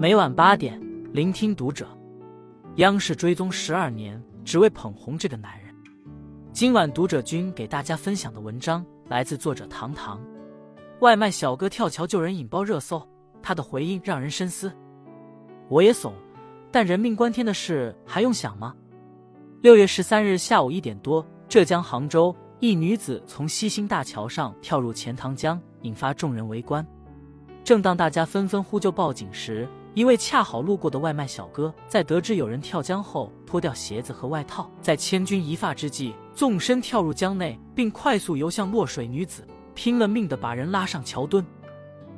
每晚八点，聆听读者。央视追踪十二年，只为捧红这个男人。今晚读者君给大家分享的文章来自作者唐唐。外卖小哥跳桥救人引爆热搜，他的回应让人深思。我也怂，但人命关天的事还用想吗？六月十三日下午一点多，浙江杭州一女子从西兴大桥上跳入钱塘江，引发众人围观。正当大家纷纷呼救报警时，一位恰好路过的外卖小哥在得知有人跳江后，脱掉鞋子和外套，在千钧一发之际，纵身跳入江内，并快速游向落水女子，拼了命的把人拉上桥墩，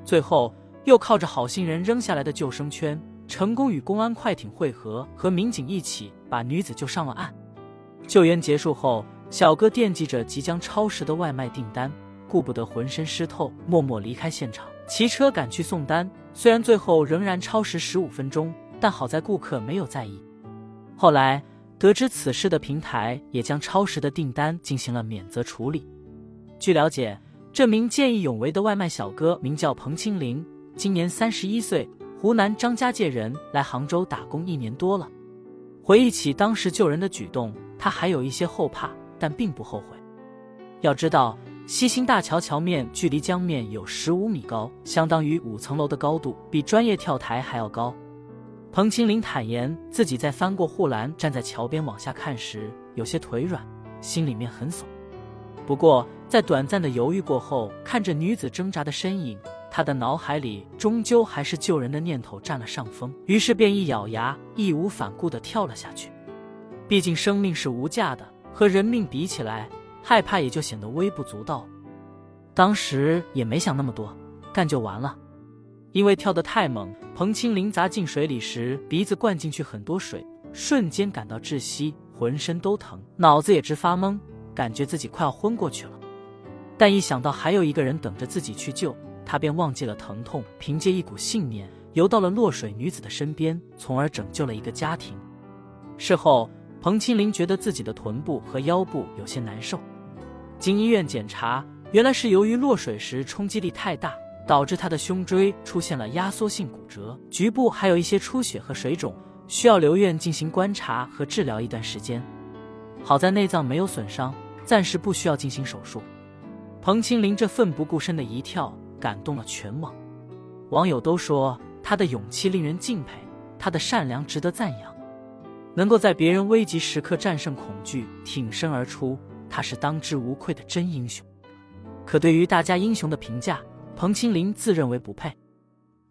最后又靠着好心人扔下来的救生圈，成功与公安快艇汇合，和民警一起把女子救上了岸。救援结束后，小哥惦记着即将超时的外卖订单，顾不得浑身湿透，默默离开现场。骑车赶去送单，虽然最后仍然超时十五分钟，但好在顾客没有在意。后来得知此事的平台也将超时的订单进行了免责处理。据了解，这名见义勇为的外卖小哥名叫彭清林，今年三十一岁，湖南张家界人，来杭州打工一年多了。回忆起当时救人的举动，他还有一些后怕，但并不后悔。要知道。西兴大桥桥面距离江面有十五米高，相当于五层楼的高度，比专业跳台还要高。彭清林坦言，自己在翻过护栏，站在桥边往下看时，有些腿软，心里面很怂。不过，在短暂的犹豫过后，看着女子挣扎的身影，他的脑海里终究还是救人的念头占了上风，于是便一咬牙，义无反顾地跳了下去。毕竟生命是无价的，和人命比起来。害怕也就显得微不足道。当时也没想那么多，干就完了。因为跳得太猛，彭清林砸进水里时鼻子灌进去很多水，瞬间感到窒息，浑身都疼，脑子也直发懵，感觉自己快要昏过去了。但一想到还有一个人等着自己去救，他便忘记了疼痛，凭借一股信念游到了落水女子的身边，从而拯救了一个家庭。事后。彭清林觉得自己的臀部和腰部有些难受，经医院检查，原来是由于落水时冲击力太大，导致他的胸椎出现了压缩性骨折，局部还有一些出血和水肿，需要留院进行观察和治疗一段时间。好在内脏没有损伤，暂时不需要进行手术。彭清林这奋不顾身的一跳，感动了全网，网友都说他的勇气令人敬佩，他的善良值得赞扬。能够在别人危急时刻战胜恐惧，挺身而出，他是当之无愧的真英雄。可对于大家英雄的评价，彭清林自认为不配。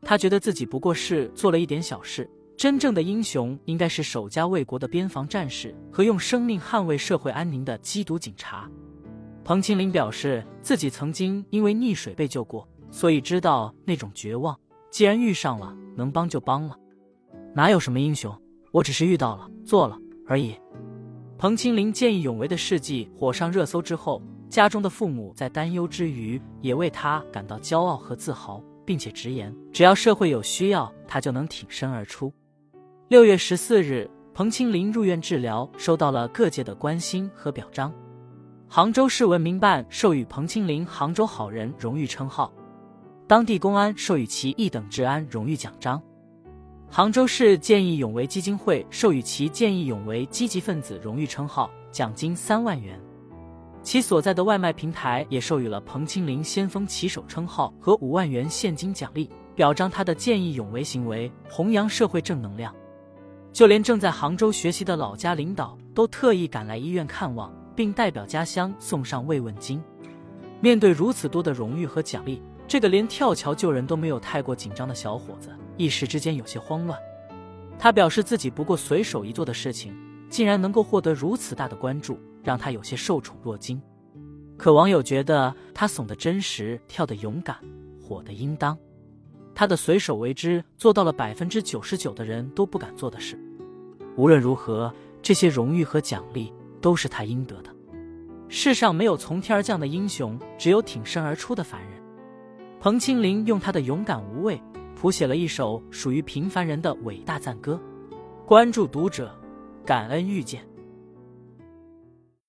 他觉得自己不过是做了一点小事，真正的英雄应该是守家卫国的边防战士和用生命捍卫社会安宁的缉毒警察。彭清林表示，自己曾经因为溺水被救过，所以知道那种绝望。既然遇上了，能帮就帮了，哪有什么英雄？我只是遇到了，做了而已。彭清林见义勇为的事迹火上热搜之后，家中的父母在担忧之余，也为他感到骄傲和自豪，并且直言，只要社会有需要，他就能挺身而出。六月十四日，彭清林入院治疗，收到了各界的关心和表彰。杭州市文明办授予彭清林“杭州好人”荣誉称号，当地公安授予其一等治安荣誉奖章。杭州市见义勇为基金会授予其见义勇为积极分子荣誉称号，奖金三万元。其所在的外卖平台也授予了彭清林先锋骑手称号和五万元现金奖励，表彰他的见义勇为行为，弘扬社会正能量。就连正在杭州学习的老家领导都特意赶来医院看望，并代表家乡送上慰问金。面对如此多的荣誉和奖励，这个连跳桥救人都没有太过紧张的小伙子。一时之间有些慌乱，他表示自己不过随手一做的事情，竟然能够获得如此大的关注，让他有些受宠若惊。可网友觉得他怂的真实，跳的勇敢，火的应当。他的随手为之做到了百分之九十九的人都不敢做的事。无论如何，这些荣誉和奖励都是他应得的。世上没有从天而降的英雄，只有挺身而出的凡人。彭清林用他的勇敢无畏。谱写了一首属于平凡人的伟大赞歌。关注读者，感恩遇见。